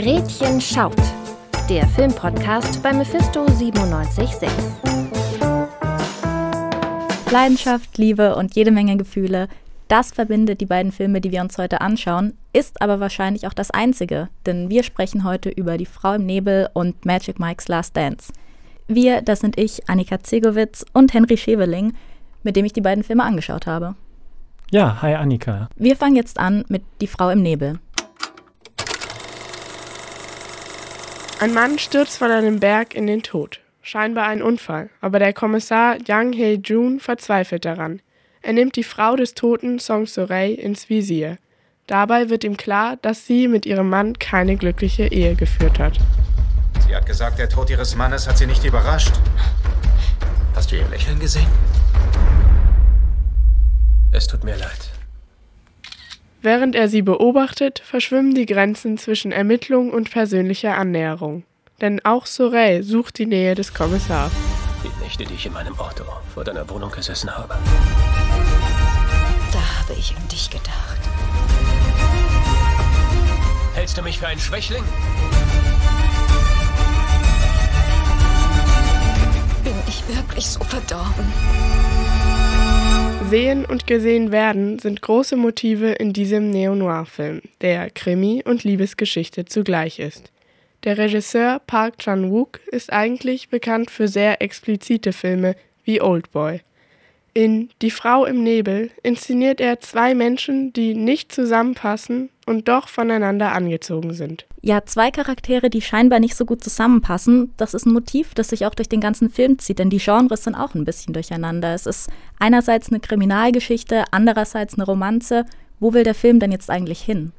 Gretchen schaut. Der Filmpodcast bei Mephisto 976. Leidenschaft, Liebe und jede Menge Gefühle. Das verbindet die beiden Filme, die wir uns heute anschauen, ist aber wahrscheinlich auch das einzige, denn wir sprechen heute über Die Frau im Nebel und Magic Mike's Last Dance. Wir, das sind ich, Annika Zegowitz und Henry Scheveling, mit dem ich die beiden Filme angeschaut habe. Ja, hi Annika. Wir fangen jetzt an mit Die Frau im Nebel. Ein Mann stürzt von einem Berg in den Tod. Scheinbar ein Unfall, aber der Kommissar Yang Hee-jun verzweifelt daran. Er nimmt die Frau des Toten Song Sorey ins Visier. Dabei wird ihm klar, dass sie mit ihrem Mann keine glückliche Ehe geführt hat. Sie hat gesagt, der Tod ihres Mannes hat sie nicht überrascht. Hast du ihr Lächeln gesehen? Es tut mir leid. Während er sie beobachtet, verschwimmen die Grenzen zwischen Ermittlung und persönlicher Annäherung. Denn auch Sorel sucht die Nähe des Kommissars. Die Nächte, die ich in meinem Auto vor deiner Wohnung gesessen habe. Da habe ich an dich gedacht. Hältst du mich für einen Schwächling? Bin ich wirklich so verdorben? Sehen und gesehen werden sind große Motive in diesem Neo-Noir-Film, der Krimi und Liebesgeschichte zugleich ist. Der Regisseur Park Chan-wook ist eigentlich bekannt für sehr explizite Filme wie Oldboy. In Die Frau im Nebel inszeniert er zwei Menschen, die nicht zusammenpassen und doch voneinander angezogen sind. Ja, zwei Charaktere, die scheinbar nicht so gut zusammenpassen, das ist ein Motiv, das sich auch durch den ganzen Film zieht, denn die Genres sind auch ein bisschen durcheinander. Es ist einerseits eine Kriminalgeschichte, andererseits eine Romanze. Wo will der Film denn jetzt eigentlich hin?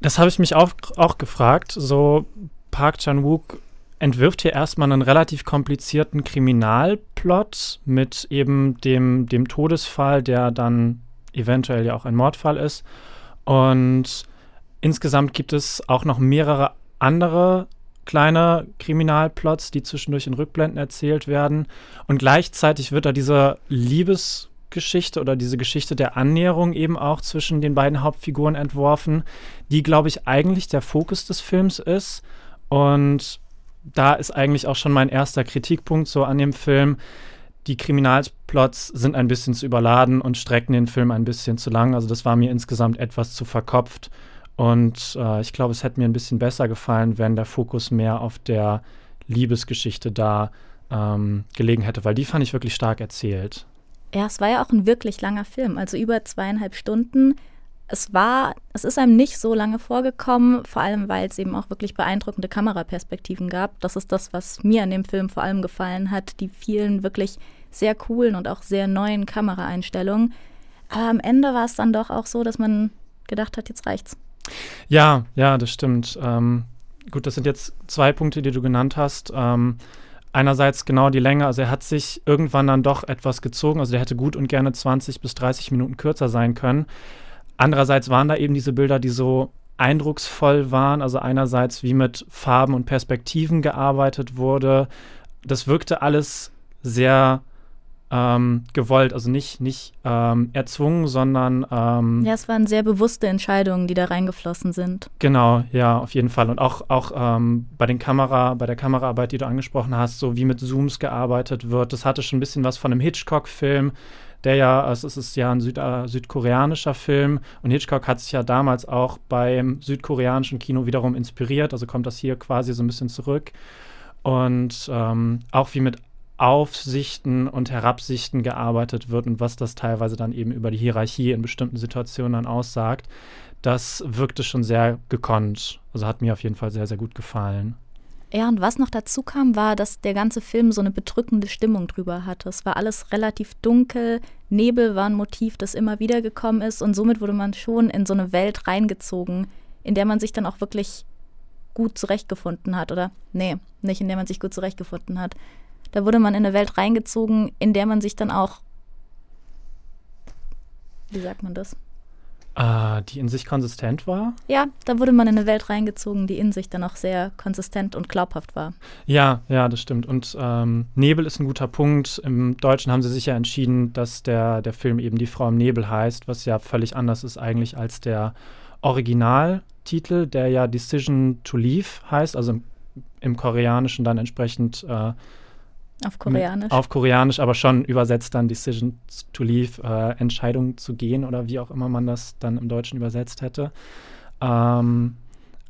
Das habe ich mich auch, auch gefragt. So Park Chan-wook entwirft hier erstmal einen relativ komplizierten Kriminalplot mit eben dem, dem Todesfall, der dann eventuell ja auch ein Mordfall ist. Und insgesamt gibt es auch noch mehrere andere kleine Kriminalplots, die zwischendurch in Rückblenden erzählt werden. Und gleichzeitig wird da diese Liebesgeschichte oder diese Geschichte der Annäherung eben auch zwischen den beiden Hauptfiguren entworfen, die, glaube ich, eigentlich der Fokus des Films ist. Und da ist eigentlich auch schon mein erster Kritikpunkt so an dem Film. Die Kriminalplots sind ein bisschen zu überladen und strecken den Film ein bisschen zu lang. Also das war mir insgesamt etwas zu verkopft. Und äh, ich glaube, es hätte mir ein bisschen besser gefallen, wenn der Fokus mehr auf der Liebesgeschichte da ähm, gelegen hätte, weil die fand ich wirklich stark erzählt. Ja, es war ja auch ein wirklich langer Film, also über zweieinhalb Stunden es war, es ist einem nicht so lange vorgekommen, vor allem weil es eben auch wirklich beeindruckende Kameraperspektiven gab. Das ist das, was mir an dem Film vor allem gefallen hat, die vielen wirklich sehr coolen und auch sehr neuen Kameraeinstellungen. Aber am Ende war es dann doch auch so, dass man gedacht hat, jetzt reicht's. Ja, ja, das stimmt. Ähm, gut, das sind jetzt zwei Punkte, die du genannt hast. Ähm, einerseits genau die Länge, also er hat sich irgendwann dann doch etwas gezogen, also der hätte gut und gerne 20 bis 30 Minuten kürzer sein können. Andererseits waren da eben diese Bilder, die so eindrucksvoll waren. Also einerseits, wie mit Farben und Perspektiven gearbeitet wurde. Das wirkte alles sehr ähm, gewollt, also nicht, nicht ähm, erzwungen, sondern. Ähm, ja, es waren sehr bewusste Entscheidungen, die da reingeflossen sind. Genau, ja, auf jeden Fall. Und auch, auch ähm, bei den Kamera, bei der Kameraarbeit, die du angesprochen hast, so wie mit Zooms gearbeitet wird, das hatte schon ein bisschen was von einem Hitchcock-Film der ja, also es ist ja ein Süd, äh, südkoreanischer Film und Hitchcock hat sich ja damals auch beim südkoreanischen Kino wiederum inspiriert, also kommt das hier quasi so ein bisschen zurück. Und ähm, auch wie mit Aufsichten und Herabsichten gearbeitet wird und was das teilweise dann eben über die Hierarchie in bestimmten Situationen dann aussagt, das wirkte schon sehr gekonnt. Also hat mir auf jeden Fall sehr, sehr gut gefallen. Ja, und was noch dazu kam, war, dass der ganze Film so eine bedrückende Stimmung drüber hatte. Es war alles relativ dunkel, Nebel war ein Motiv, das immer wieder gekommen ist und somit wurde man schon in so eine Welt reingezogen, in der man sich dann auch wirklich gut zurechtgefunden hat. Oder nee, nicht in der man sich gut zurechtgefunden hat. Da wurde man in eine Welt reingezogen, in der man sich dann auch, wie sagt man das? Äh, die in sich konsistent war? Ja, da wurde man in eine Welt reingezogen, die in sich dann auch sehr konsistent und glaubhaft war. Ja, ja, das stimmt. Und ähm, Nebel ist ein guter Punkt. Im Deutschen haben sie sich ja entschieden, dass der, der Film eben Die Frau im Nebel heißt, was ja völlig anders ist eigentlich als der Originaltitel. Titel, der ja Decision to Leave heißt, also im, im Koreanischen dann entsprechend äh, auf Koreanisch. Auf Koreanisch, aber schon übersetzt dann Decision to Leave, äh, Entscheidung zu gehen oder wie auch immer man das dann im Deutschen übersetzt hätte. Ähm,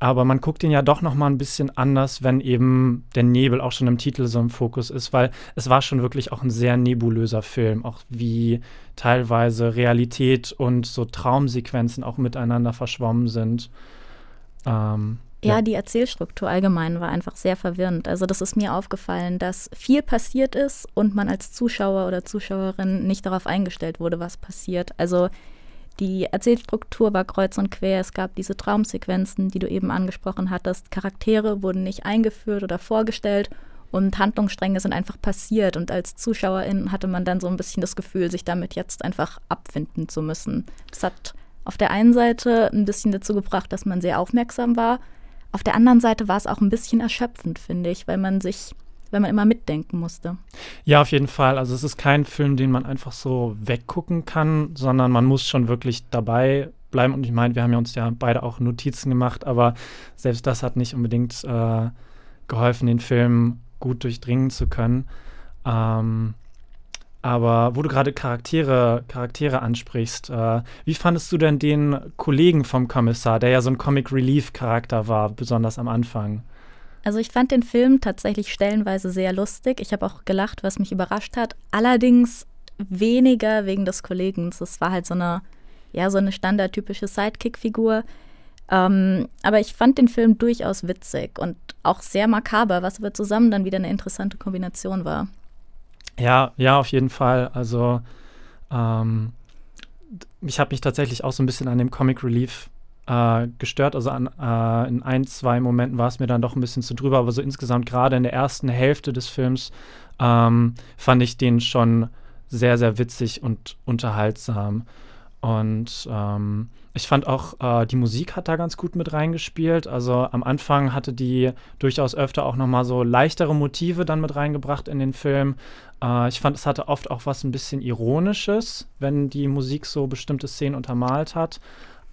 aber man guckt ihn ja doch noch mal ein bisschen anders, wenn eben der Nebel auch schon im Titel so im Fokus ist, weil es war schon wirklich auch ein sehr nebulöser Film, auch wie teilweise Realität und so Traumsequenzen auch miteinander verschwommen sind. Ähm, ja, die Erzählstruktur allgemein war einfach sehr verwirrend. Also das ist mir aufgefallen, dass viel passiert ist und man als Zuschauer oder Zuschauerin nicht darauf eingestellt wurde, was passiert. Also die Erzählstruktur war kreuz und quer. Es gab diese Traumsequenzen, die du eben angesprochen hattest. Charaktere wurden nicht eingeführt oder vorgestellt und Handlungsstränge sind einfach passiert. Und als Zuschauerin hatte man dann so ein bisschen das Gefühl, sich damit jetzt einfach abfinden zu müssen. Das hat auf der einen Seite ein bisschen dazu gebracht, dass man sehr aufmerksam war. Auf der anderen Seite war es auch ein bisschen erschöpfend, finde ich, weil man sich wenn man immer mitdenken musste. Ja, auf jeden Fall. Also es ist kein Film, den man einfach so weggucken kann, sondern man muss schon wirklich dabei bleiben. Und ich meine, wir haben ja uns ja beide auch Notizen gemacht, aber selbst das hat nicht unbedingt äh, geholfen, den Film gut durchdringen zu können. Ähm, aber wo du gerade Charaktere, Charaktere ansprichst, äh, wie fandest du denn den Kollegen vom Kommissar, der ja so ein Comic Relief Charakter war, besonders am Anfang? Also ich fand den Film tatsächlich stellenweise sehr lustig. Ich habe auch gelacht, was mich überrascht hat. Allerdings weniger wegen des Kollegen. Es war halt so eine, ja, so eine standardtypische Sidekick-Figur. Ähm, aber ich fand den Film durchaus witzig und auch sehr makaber, was aber zusammen dann wieder eine interessante Kombination war. Ja, ja, auf jeden Fall. Also ähm, ich habe mich tatsächlich auch so ein bisschen an dem Comic Relief äh, gestört. Also an, äh, in ein, zwei Momenten war es mir dann doch ein bisschen zu drüber, aber so insgesamt gerade in der ersten Hälfte des Films ähm, fand ich den schon sehr, sehr witzig und unterhaltsam. Und ähm, ich fand auch, äh, die Musik hat da ganz gut mit reingespielt. Also am Anfang hatte die durchaus öfter auch nochmal so leichtere Motive dann mit reingebracht in den Film. Äh, ich fand, es hatte oft auch was ein bisschen Ironisches, wenn die Musik so bestimmte Szenen untermalt hat.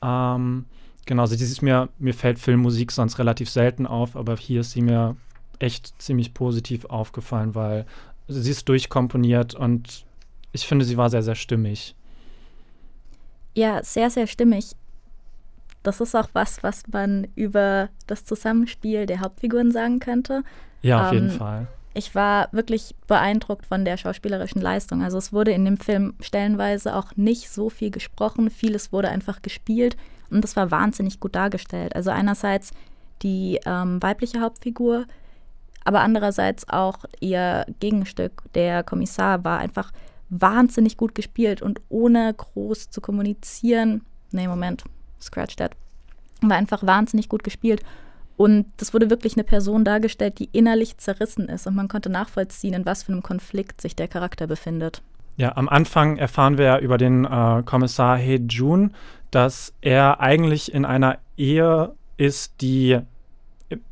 Ähm, Genau, also dieses mir, mir fällt Filmmusik sonst relativ selten auf, aber hier ist sie mir echt ziemlich positiv aufgefallen, weil sie ist durchkomponiert und ich finde, sie war sehr, sehr stimmig. Ja, sehr, sehr stimmig. Das ist auch was, was man über das Zusammenspiel der Hauptfiguren sagen könnte. Ja, auf ähm, jeden Fall. Ich war wirklich beeindruckt von der schauspielerischen Leistung. Also es wurde in dem Film stellenweise auch nicht so viel gesprochen, vieles wurde einfach gespielt. Und das war wahnsinnig gut dargestellt. Also einerseits die ähm, weibliche Hauptfigur, aber andererseits auch ihr Gegenstück, der Kommissar, war einfach wahnsinnig gut gespielt und ohne groß zu kommunizieren. Nee, Moment, scratch that. War einfach wahnsinnig gut gespielt. Und das wurde wirklich eine Person dargestellt, die innerlich zerrissen ist. Und man konnte nachvollziehen, in was für einem Konflikt sich der Charakter befindet. Ja, am Anfang erfahren wir ja über den äh, Kommissar He Jun, dass er eigentlich in einer Ehe ist, die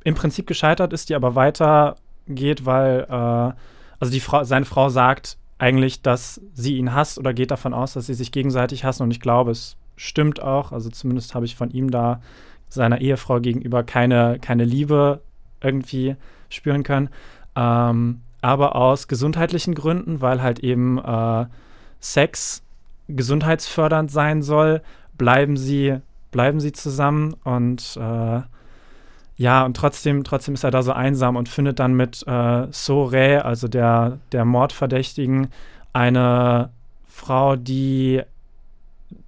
im Prinzip gescheitert ist, die aber weitergeht, weil äh, also die Frau, seine Frau sagt eigentlich, dass sie ihn hasst oder geht davon aus, dass sie sich gegenseitig hassen und ich glaube, es stimmt auch. Also zumindest habe ich von ihm da seiner Ehefrau gegenüber keine, keine Liebe irgendwie spüren können. Ähm, aber aus gesundheitlichen Gründen, weil halt eben äh, Sex gesundheitsfördernd sein soll, bleiben sie, bleiben sie zusammen und äh, ja, und trotzdem, trotzdem ist er da so einsam und findet dann mit äh, Sore, also der, der Mordverdächtigen, eine Frau, die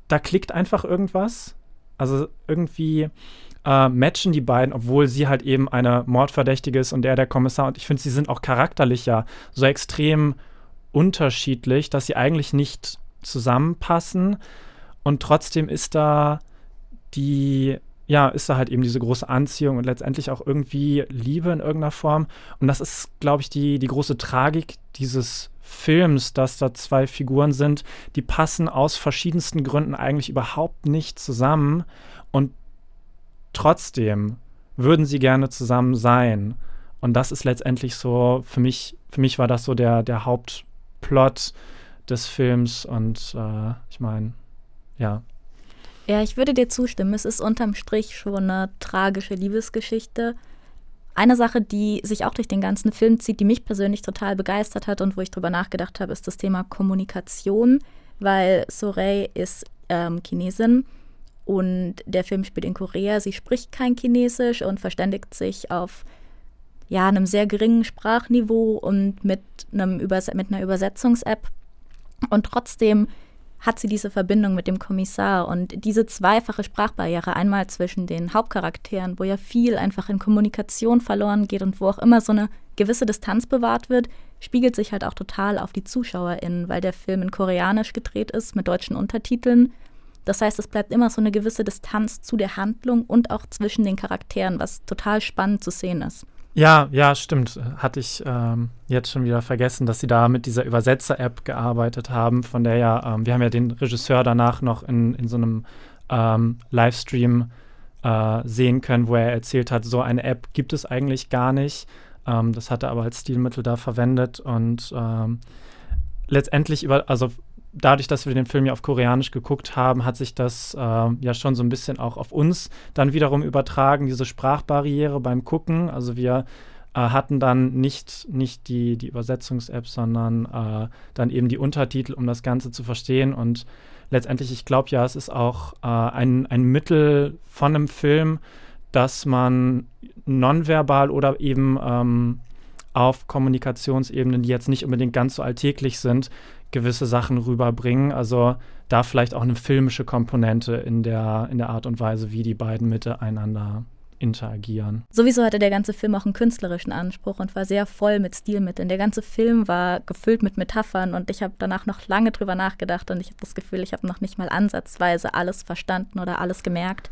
da klickt einfach irgendwas. Also irgendwie äh, matchen die beiden, obwohl sie halt eben eine Mordverdächtige ist und er der Kommissar. Und ich finde, sie sind auch charakterlich ja so extrem unterschiedlich, dass sie eigentlich nicht zusammenpassen. Und trotzdem ist da die, ja, ist da halt eben diese große Anziehung und letztendlich auch irgendwie Liebe in irgendeiner Form. Und das ist, glaube ich, die, die große Tragik dieses Films, dass da zwei Figuren sind, die passen aus verschiedensten Gründen eigentlich überhaupt nicht zusammen. Und trotzdem würden sie gerne zusammen sein. Und das ist letztendlich so, für mich, für mich war das so der, der Hauptplot des Films. Und äh, ich meine, ja. Ja, ich würde dir zustimmen. Es ist unterm Strich schon eine tragische Liebesgeschichte. Eine Sache, die sich auch durch den ganzen Film zieht, die mich persönlich total begeistert hat und wo ich drüber nachgedacht habe, ist das Thema Kommunikation, weil Sorey ist ähm, Chinesin und der Film spielt in Korea. Sie spricht kein Chinesisch und verständigt sich auf ja, einem sehr geringen Sprachniveau und mit, einem Übers mit einer Übersetzungs-App. Und trotzdem hat sie diese Verbindung mit dem Kommissar und diese zweifache Sprachbarriere, einmal zwischen den Hauptcharakteren, wo ja viel einfach in Kommunikation verloren geht und wo auch immer so eine gewisse Distanz bewahrt wird, spiegelt sich halt auch total auf die ZuschauerInnen, weil der Film in Koreanisch gedreht ist mit deutschen Untertiteln. Das heißt, es bleibt immer so eine gewisse Distanz zu der Handlung und auch zwischen den Charakteren, was total spannend zu sehen ist. Ja, ja, stimmt. Hatte ich ähm, jetzt schon wieder vergessen, dass sie da mit dieser Übersetzer-App gearbeitet haben, von der ja, ähm, wir haben ja den Regisseur danach noch in, in so einem ähm, Livestream äh, sehen können, wo er erzählt hat, so eine App gibt es eigentlich gar nicht. Ähm, das hat er aber als Stilmittel da verwendet und ähm, letztendlich über, also dadurch, dass wir den Film ja auf Koreanisch geguckt haben, hat sich das äh, ja schon so ein bisschen auch auf uns dann wiederum übertragen, diese Sprachbarriere beim Gucken. Also wir äh, hatten dann nicht, nicht die, die Übersetzungs-App, sondern äh, dann eben die Untertitel, um das Ganze zu verstehen. Und letztendlich, ich glaube ja, es ist auch äh, ein, ein Mittel von einem Film, dass man nonverbal oder eben ähm, auf Kommunikationsebenen, die jetzt nicht unbedingt ganz so alltäglich sind, gewisse Sachen rüberbringen. Also da vielleicht auch eine filmische Komponente in der, in der Art und Weise, wie die beiden miteinander interagieren. Sowieso hatte der ganze Film auch einen künstlerischen Anspruch und war sehr voll mit Stilmitteln. Der ganze Film war gefüllt mit Metaphern und ich habe danach noch lange drüber nachgedacht und ich habe das Gefühl, ich habe noch nicht mal ansatzweise alles verstanden oder alles gemerkt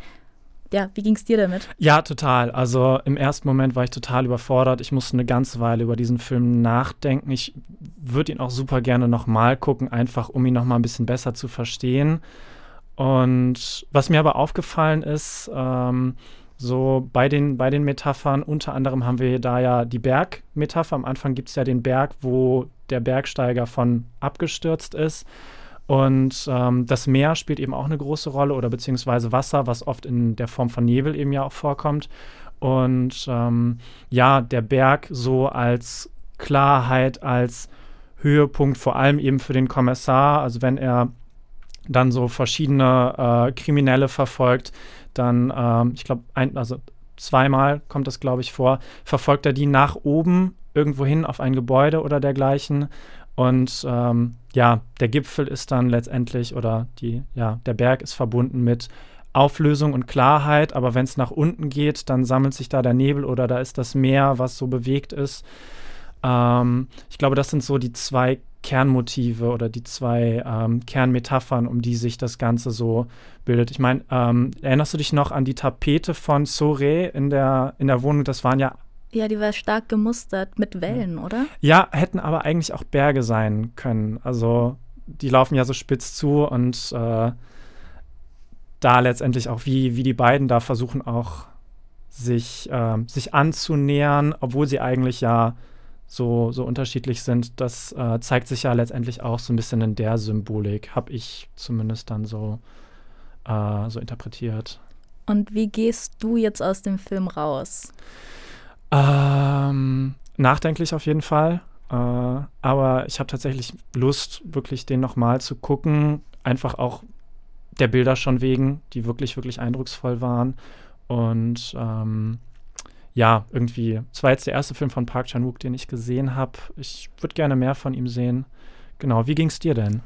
ja, wie ging es dir damit? Ja, total. Also im ersten Moment war ich total überfordert. Ich musste eine ganze Weile über diesen Film nachdenken. Ich würde ihn auch super gerne nochmal gucken, einfach um ihn nochmal ein bisschen besser zu verstehen. Und was mir aber aufgefallen ist, ähm, so bei den, bei den Metaphern, unter anderem haben wir da ja die Bergmetapher. Am Anfang gibt es ja den Berg, wo der Bergsteiger von abgestürzt ist. Und ähm, das Meer spielt eben auch eine große Rolle oder beziehungsweise Wasser, was oft in der Form von Nebel eben ja auch vorkommt. Und ähm, ja, der Berg so als Klarheit, als Höhepunkt, vor allem eben für den Kommissar, also wenn er dann so verschiedene äh, Kriminelle verfolgt, dann, ähm, ich glaube, also zweimal kommt das, glaube ich, vor, verfolgt er die nach oben irgendwo hin auf ein Gebäude oder dergleichen. Und ähm, ja, der Gipfel ist dann letztendlich oder die, ja, der Berg ist verbunden mit Auflösung und Klarheit, aber wenn es nach unten geht, dann sammelt sich da der Nebel oder da ist das Meer, was so bewegt ist. Ähm, ich glaube, das sind so die zwei Kernmotive oder die zwei ähm, Kernmetaphern, um die sich das Ganze so bildet. Ich meine, ähm, erinnerst du dich noch an die Tapete von Sore in der, in der Wohnung? Das waren ja ja, die war stark gemustert mit Wellen, oder? Ja, hätten aber eigentlich auch Berge sein können. Also die laufen ja so spitz zu und äh, da letztendlich auch, wie, wie die beiden da versuchen auch sich, äh, sich anzunähern, obwohl sie eigentlich ja so, so unterschiedlich sind. Das äh, zeigt sich ja letztendlich auch so ein bisschen in der Symbolik, habe ich zumindest dann so, äh, so interpretiert. Und wie gehst du jetzt aus dem Film raus? Ähm, nachdenklich auf jeden Fall. Äh, aber ich habe tatsächlich Lust, wirklich den nochmal zu gucken. Einfach auch der Bilder schon wegen, die wirklich, wirklich eindrucksvoll waren. Und ähm, ja, irgendwie, es war jetzt der erste Film von Park Chan-wook, den ich gesehen habe. Ich würde gerne mehr von ihm sehen. Genau, wie ging es dir denn?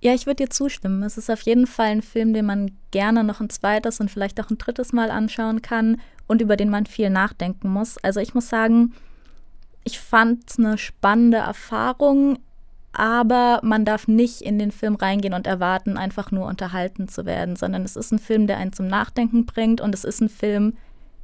Ja, ich würde dir zustimmen. Es ist auf jeden Fall ein Film, den man gerne noch ein zweites und vielleicht auch ein drittes Mal anschauen kann und über den man viel nachdenken muss. Also ich muss sagen, ich fand es eine spannende Erfahrung, aber man darf nicht in den Film reingehen und erwarten, einfach nur unterhalten zu werden, sondern es ist ein Film, der einen zum Nachdenken bringt und es ist ein Film,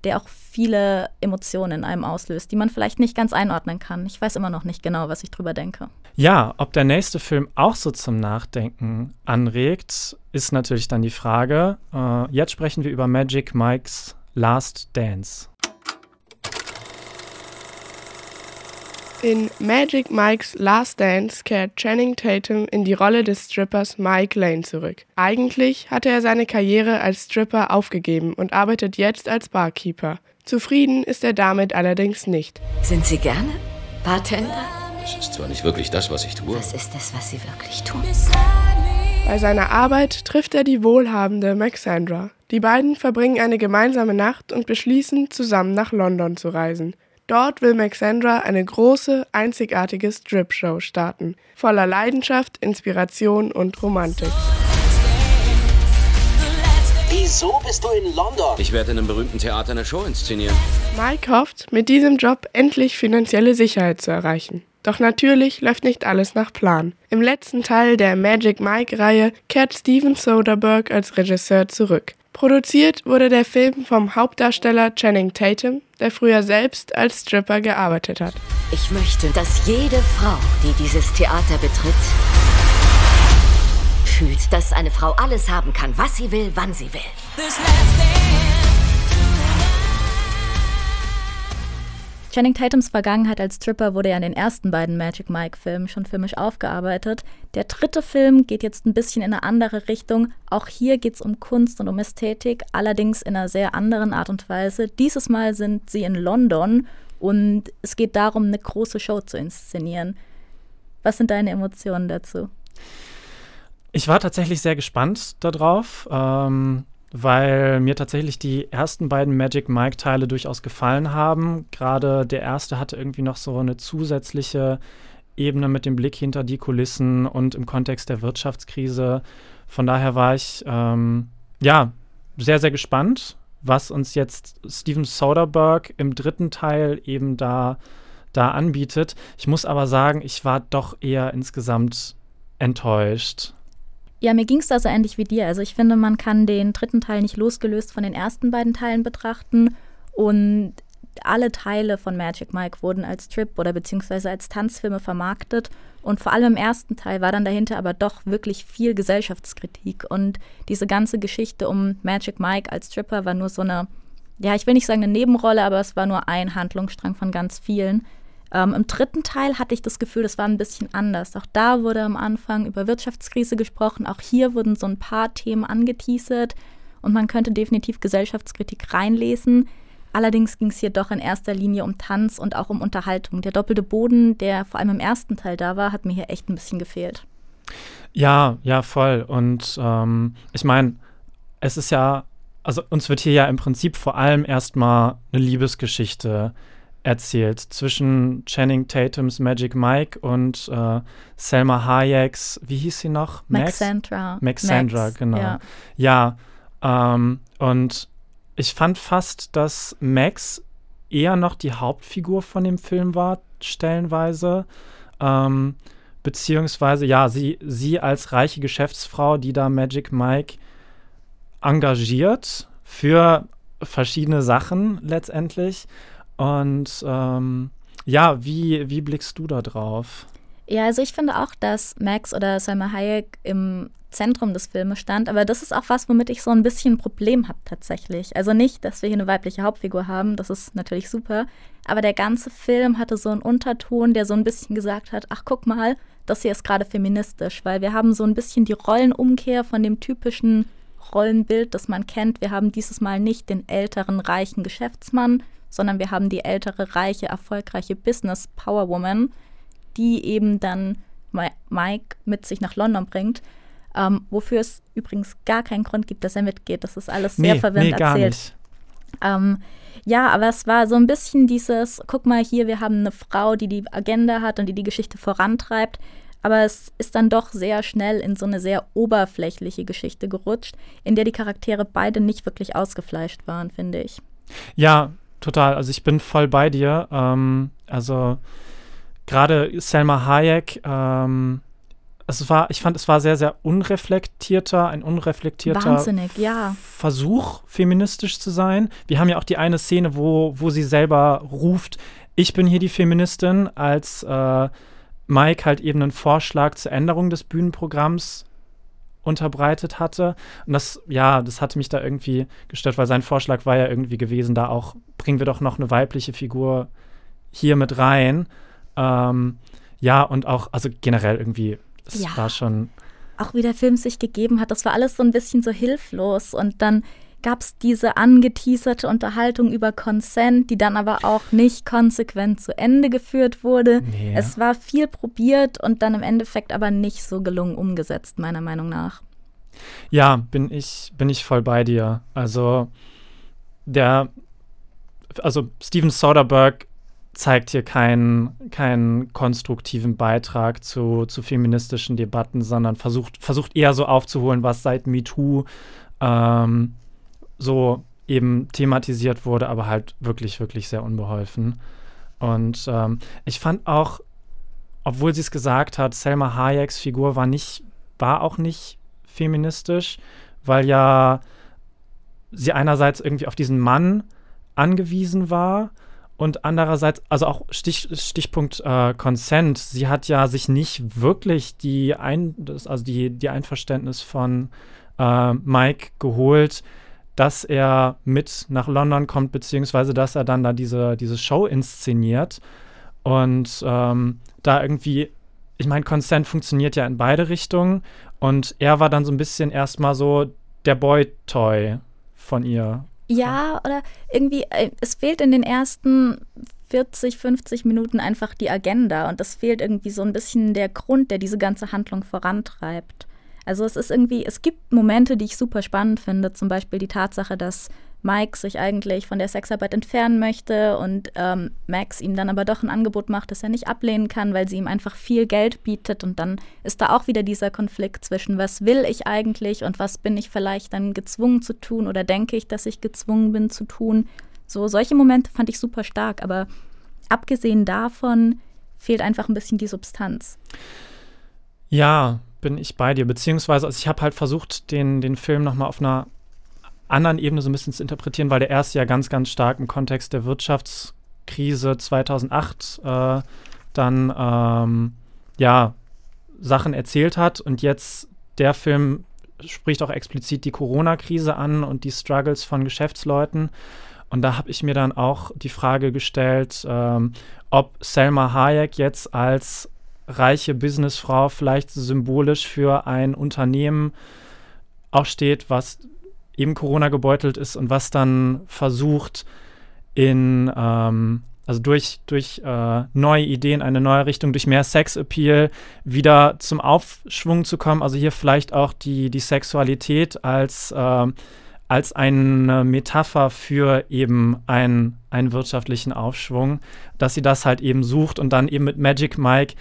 der auch viele Emotionen in einem auslöst, die man vielleicht nicht ganz einordnen kann. Ich weiß immer noch nicht genau, was ich drüber denke. Ja, ob der nächste Film auch so zum Nachdenken anregt, ist natürlich dann die Frage. Äh, jetzt sprechen wir über Magic Mikes Last Dance. In Magic Mike's Last Dance kehrt Channing Tatum in die Rolle des Strippers Mike Lane zurück. Eigentlich hatte er seine Karriere als Stripper aufgegeben und arbeitet jetzt als Barkeeper. Zufrieden ist er damit allerdings nicht. Sind Sie gerne Bartender? Es ist zwar nicht wirklich das, was ich tue. Was ist es, was Sie wirklich tun? Bei seiner Arbeit trifft er die wohlhabende Maxandra. Die beiden verbringen eine gemeinsame Nacht und beschließen, zusammen nach London zu reisen. Dort will Maxandra eine große, einzigartige Strip-Show starten, voller Leidenschaft, Inspiration und Romantik. Wieso bist du in London? Ich werde in einem berühmten Theater eine Show inszenieren. Mike hofft, mit diesem Job endlich finanzielle Sicherheit zu erreichen. Doch natürlich läuft nicht alles nach Plan. Im letzten Teil der Magic Mike-Reihe kehrt Steven Soderbergh als Regisseur zurück. Produziert wurde der Film vom Hauptdarsteller Channing Tatum, der früher selbst als Stripper gearbeitet hat. Ich möchte, dass jede Frau, die dieses Theater betritt, fühlt, dass eine Frau alles haben kann, was sie will, wann sie will. Channing Tatums Vergangenheit als Stripper wurde ja in den ersten beiden Magic Mike-Filmen schon filmisch aufgearbeitet. Der dritte Film geht jetzt ein bisschen in eine andere Richtung. Auch hier geht es um Kunst und um Ästhetik, allerdings in einer sehr anderen Art und Weise. Dieses Mal sind sie in London und es geht darum, eine große Show zu inszenieren. Was sind deine Emotionen dazu? Ich war tatsächlich sehr gespannt darauf. Ähm weil mir tatsächlich die ersten beiden Magic Mike-Teile durchaus gefallen haben. Gerade der erste hatte irgendwie noch so eine zusätzliche Ebene mit dem Blick hinter die Kulissen und im Kontext der Wirtschaftskrise. Von daher war ich ähm, ja sehr, sehr gespannt, was uns jetzt Steven Soderbergh im dritten Teil eben da, da anbietet. Ich muss aber sagen, ich war doch eher insgesamt enttäuscht. Ja, mir ging es da so ähnlich wie dir. Also ich finde, man kann den dritten Teil nicht losgelöst von den ersten beiden Teilen betrachten. Und alle Teile von Magic Mike wurden als Trip oder beziehungsweise als Tanzfilme vermarktet. Und vor allem im ersten Teil war dann dahinter aber doch wirklich viel Gesellschaftskritik. Und diese ganze Geschichte um Magic Mike als Stripper war nur so eine, ja, ich will nicht sagen eine Nebenrolle, aber es war nur ein Handlungsstrang von ganz vielen. Ähm, Im dritten Teil hatte ich das Gefühl, das war ein bisschen anders. Auch da wurde am Anfang über Wirtschaftskrise gesprochen. Auch hier wurden so ein paar Themen angeteasert und man könnte definitiv Gesellschaftskritik reinlesen. Allerdings ging es hier doch in erster Linie um Tanz und auch um Unterhaltung. Der doppelte Boden, der vor allem im ersten Teil da war, hat mir hier echt ein bisschen gefehlt. Ja, ja, voll. Und ähm, ich meine, es ist ja, also uns wird hier ja im Prinzip vor allem erstmal eine Liebesgeschichte erzählt zwischen Channing Tatums Magic Mike und äh, Selma Hayeks, wie hieß sie noch? Max? Maxandra. Maxandra, Max, genau. Ja, ja ähm, und ich fand fast, dass Max eher noch die Hauptfigur von dem Film war, stellenweise. Ähm, beziehungsweise, ja, sie, sie als reiche Geschäftsfrau, die da Magic Mike engagiert für verschiedene Sachen letztendlich. Und ähm, ja, wie, wie blickst du da drauf? Ja, also ich finde auch, dass Max oder Salma Hayek im Zentrum des Filmes stand, aber das ist auch was, womit ich so ein bisschen ein Problem habe tatsächlich. Also nicht, dass wir hier eine weibliche Hauptfigur haben, das ist natürlich super, aber der ganze Film hatte so einen Unterton, der so ein bisschen gesagt hat, ach guck mal, das hier ist gerade feministisch, weil wir haben so ein bisschen die Rollenumkehr von dem typischen Rollenbild, das man kennt. Wir haben dieses Mal nicht den älteren, reichen Geschäftsmann, sondern wir haben die ältere, reiche, erfolgreiche Business Power Woman, die eben dann Mike mit sich nach London bringt. Ähm, wofür es übrigens gar keinen Grund gibt, dass er mitgeht. Das ist alles sehr nee, verwirrend nee, erzählt. Ähm, ja, aber es war so ein bisschen dieses, guck mal hier, wir haben eine Frau, die die Agenda hat und die die Geschichte vorantreibt. Aber es ist dann doch sehr schnell in so eine sehr oberflächliche Geschichte gerutscht, in der die Charaktere beide nicht wirklich ausgefleischt waren, finde ich. Ja, total. Also ich bin voll bei dir. Ähm, also gerade Selma Hayek, ähm, es war, ich fand, es war sehr, sehr unreflektierter, ein unreflektierter ja. Versuch, feministisch zu sein. Wir haben ja auch die eine Szene, wo, wo sie selber ruft, ich bin hier die Feministin, als äh, Mike halt eben einen Vorschlag zur Änderung des Bühnenprogramms unterbreitet hatte. Und das, ja, das hatte mich da irgendwie gestört, weil sein Vorschlag war ja irgendwie gewesen, da auch bringen wir doch noch eine weibliche Figur hier mit rein. Ähm, ja, und auch, also generell irgendwie, es Ja. war schon. auch wie der Film sich gegeben hat, das war alles so ein bisschen so hilflos. Und dann gab es diese angeteaserte Unterhaltung über Consent, die dann aber auch nicht konsequent zu Ende geführt wurde. Nee. Es war viel probiert und dann im Endeffekt aber nicht so gelungen umgesetzt, meiner Meinung nach. Ja, bin ich, bin ich voll bei dir. Also der, also Steven Soderbergh zeigt hier keinen, keinen konstruktiven Beitrag zu, zu feministischen Debatten, sondern versucht, versucht eher so aufzuholen, was seit MeToo ähm, so eben thematisiert wurde, aber halt wirklich, wirklich sehr unbeholfen. Und ähm, ich fand auch, obwohl sie es gesagt hat, Selma Hayeks Figur war nicht, war auch nicht feministisch, weil ja sie einerseits irgendwie auf diesen Mann angewiesen war und andererseits, also auch Stich, Stichpunkt äh, Consent, sie hat ja sich nicht wirklich die, Ein, also die, die Einverständnis von äh, Mike geholt, dass er mit nach London kommt, beziehungsweise dass er dann da diese, diese Show inszeniert. Und ähm, da irgendwie, ich meine, Consent funktioniert ja in beide Richtungen. Und er war dann so ein bisschen erstmal so der Boy-Toy von ihr. Ja, oder irgendwie, äh, es fehlt in den ersten 40, 50 Minuten einfach die Agenda und es fehlt irgendwie so ein bisschen der Grund, der diese ganze Handlung vorantreibt. Also es ist irgendwie, es gibt Momente, die ich super spannend finde, zum Beispiel die Tatsache, dass Mike sich eigentlich von der Sexarbeit entfernen möchte und ähm, Max ihm dann aber doch ein Angebot macht, das er nicht ablehnen kann, weil sie ihm einfach viel Geld bietet. Und dann ist da auch wieder dieser Konflikt zwischen, was will ich eigentlich und was bin ich vielleicht dann gezwungen zu tun oder denke ich, dass ich gezwungen bin zu tun. So, solche Momente fand ich super stark, aber abgesehen davon fehlt einfach ein bisschen die Substanz. Ja, bin ich bei dir. Beziehungsweise, also ich habe halt versucht, den, den Film nochmal auf einer anderen Ebene so ein bisschen zu interpretieren, weil der erste ja ganz, ganz stark im Kontext der Wirtschaftskrise 2008 äh, dann ähm, ja Sachen erzählt hat und jetzt der Film spricht auch explizit die Corona-Krise an und die Struggles von Geschäftsleuten. Und da habe ich mir dann auch die Frage gestellt, ähm, ob Selma Hayek jetzt als reiche Businessfrau vielleicht symbolisch für ein Unternehmen auch steht, was eben Corona gebeutelt ist und was dann versucht, in, ähm, also durch, durch äh, neue Ideen, eine neue Richtung, durch mehr Sexappeal wieder zum Aufschwung zu kommen. Also hier vielleicht auch die, die Sexualität als, äh, als eine Metapher für eben einen, einen wirtschaftlichen Aufschwung, dass sie das halt eben sucht und dann eben mit Magic Mike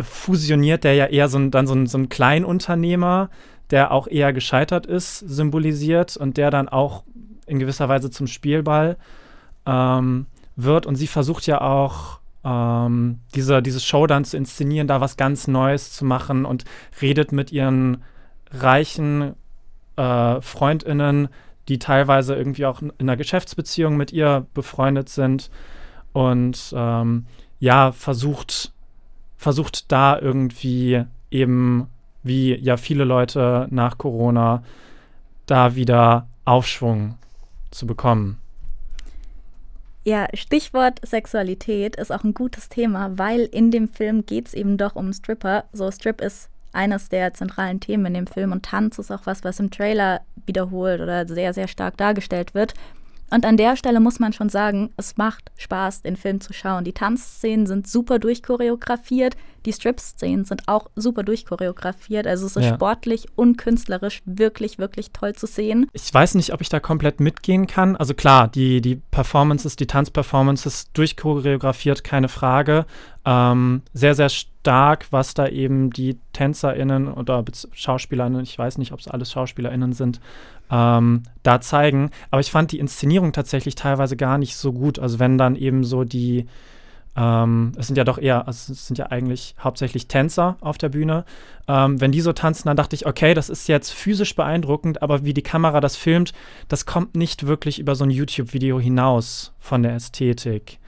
fusioniert, der ja eher so ein, dann so ein, so ein Kleinunternehmer, der auch eher gescheitert ist, symbolisiert und der dann auch in gewisser Weise zum Spielball ähm, wird. Und sie versucht ja auch, ähm, diese, diese Show dann zu inszenieren, da was ganz Neues zu machen und redet mit ihren reichen äh, FreundInnen, die teilweise irgendwie auch in einer Geschäftsbeziehung mit ihr befreundet sind und ähm, ja, versucht, versucht da irgendwie eben wie ja viele Leute nach Corona da wieder Aufschwung zu bekommen. Ja, Stichwort Sexualität ist auch ein gutes Thema, weil in dem Film geht es eben doch um Stripper. So, Strip ist eines der zentralen Themen in dem Film und Tanz ist auch was, was im Trailer wiederholt oder sehr, sehr stark dargestellt wird. Und an der Stelle muss man schon sagen, es macht Spaß, den Film zu schauen. Die Tanzszenen sind super durchchoreografiert, die Strip-Szenen sind auch super durchchoreografiert. Also es ist Ja. sportlich und künstlerisch wirklich, wirklich toll zu sehen. Ich weiß nicht, ob ich da komplett mitgehen kann. Also klar, die, die Performances, die Tanzperformances durchchoreografiert, keine Frage. Ähm, sehr, sehr stark, was da eben die TänzerInnen oder SchauspielerInnen, ich weiß nicht, ob es alles SchauspielerInnen sind, ähm, da zeigen. Aber ich fand die Inszenierung tatsächlich teilweise gar nicht so gut. Also wenn dann eben so die, ähm, es sind ja doch eher, also es sind ja eigentlich hauptsächlich Tänzer auf der Bühne. Ähm, wenn die so tanzen, dann dachte ich, okay, das ist jetzt physisch beeindruckend, aber wie die Kamera das filmt, das kommt nicht wirklich über so ein YouTube-Video hinaus von der Ästhetik.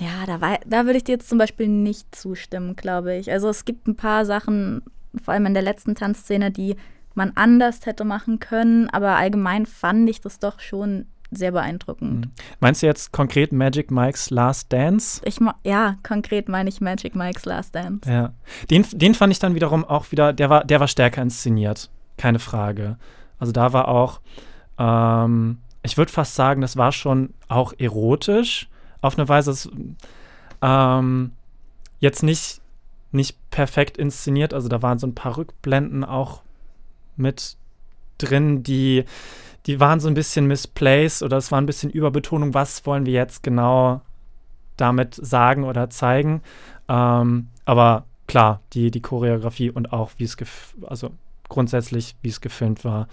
Ja, da, da würde ich dir jetzt zum Beispiel nicht zustimmen, glaube ich. Also es gibt ein paar Sachen, vor allem in der letzten Tanzszene, die man anders hätte machen können, aber allgemein fand ich das doch schon sehr beeindruckend. Mhm. Meinst du jetzt konkret Magic Mike's Last Dance? Ich ja, konkret meine ich Magic Mike's Last Dance. Ja. Den, den fand ich dann wiederum auch wieder, der war, der war stärker inszeniert. Keine Frage. Also da war auch, ähm, ich würde fast sagen, das war schon auch erotisch. Auf eine Weise, das, ähm, jetzt nicht, nicht perfekt inszeniert. Also da waren so ein paar Rückblenden auch mit drin, die, die waren so ein bisschen misplaced oder es war ein bisschen Überbetonung. Was wollen wir jetzt genau damit sagen oder zeigen? Ähm, aber klar, die, die Choreografie und auch wie es, also grundsätzlich, wie es gefilmt war,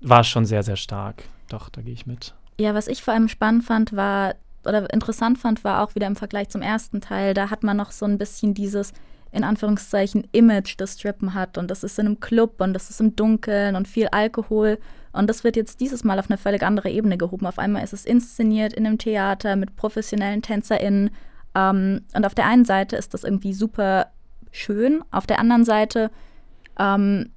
war schon sehr, sehr stark. Doch, da gehe ich mit. Ja, was ich vor allem spannend fand, war, oder interessant fand, war auch wieder im Vergleich zum ersten Teil, da hat man noch so ein bisschen dieses, in Anführungszeichen, Image, das Strippen hat. Und das ist in einem Club und das ist im Dunkeln und viel Alkohol. Und das wird jetzt dieses Mal auf eine völlig andere Ebene gehoben. Auf einmal ist es inszeniert in einem Theater mit professionellen TänzerInnen. Ähm, und auf der einen Seite ist das irgendwie super schön, auf der anderen Seite ähm,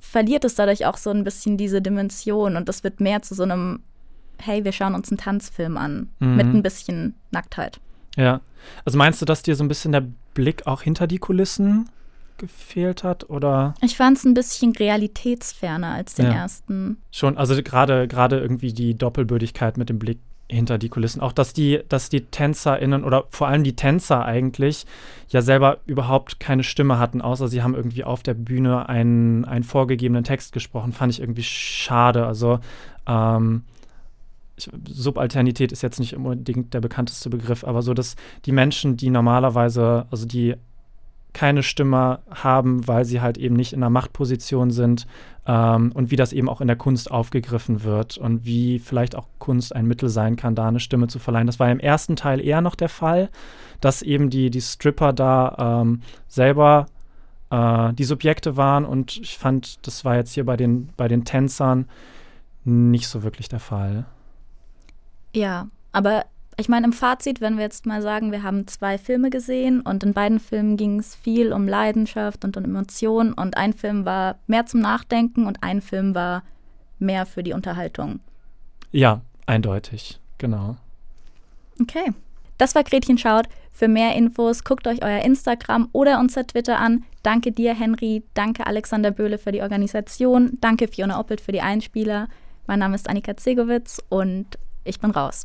verliert es dadurch auch so ein bisschen diese Dimension und das wird mehr zu so einem, hey, wir schauen uns einen Tanzfilm an, mhm. mit ein bisschen Nacktheit. Ja. Also meinst du, dass dir so ein bisschen der Blick auch hinter die Kulissen gefehlt hat oder? Ich fand es ein bisschen realitätsferner als den ja. ersten. Schon, also gerade gerade irgendwie die Doppelbödigkeit mit dem Blick hinter die Kulissen. Auch, dass die, dass die TänzerInnen oder vor allem die Tänzer eigentlich ja selber überhaupt keine Stimme hatten, außer sie haben irgendwie auf der Bühne einen, einen vorgegebenen Text gesprochen, fand ich irgendwie schade. Also ähm, Subalternität ist jetzt nicht unbedingt der bekannteste Begriff, aber so, dass die Menschen, die normalerweise, also die keine Stimme haben, weil sie halt eben nicht in einer Machtposition sind ähm, und wie das eben auch in der Kunst aufgegriffen wird und wie vielleicht auch Kunst ein Mittel sein kann, da eine Stimme zu verleihen. Das war im ersten Teil eher noch der Fall, dass eben die, die Stripper da ähm, selber äh, die Subjekte waren und ich fand, das war jetzt hier bei den, bei den Tänzern nicht so wirklich der Fall. Ja, aber ich meine, im Fazit, wenn wir jetzt mal sagen, wir haben zwei Filme gesehen und in beiden Filmen ging es viel um Leidenschaft und um Emotionen und ein Film war mehr zum Nachdenken und ein Film war mehr für die Unterhaltung. Ja, eindeutig, genau. Okay. Das war Gretchen Schaut. Für mehr Infos guckt euch euer Instagram oder unser Twitter an. Danke dir, Henry. Danke, Alexander Böhle, für die Organisation. Danke, Fiona Oppelt, für die Einspieler. Mein Name ist Annika Zegowitz und ich bin raus.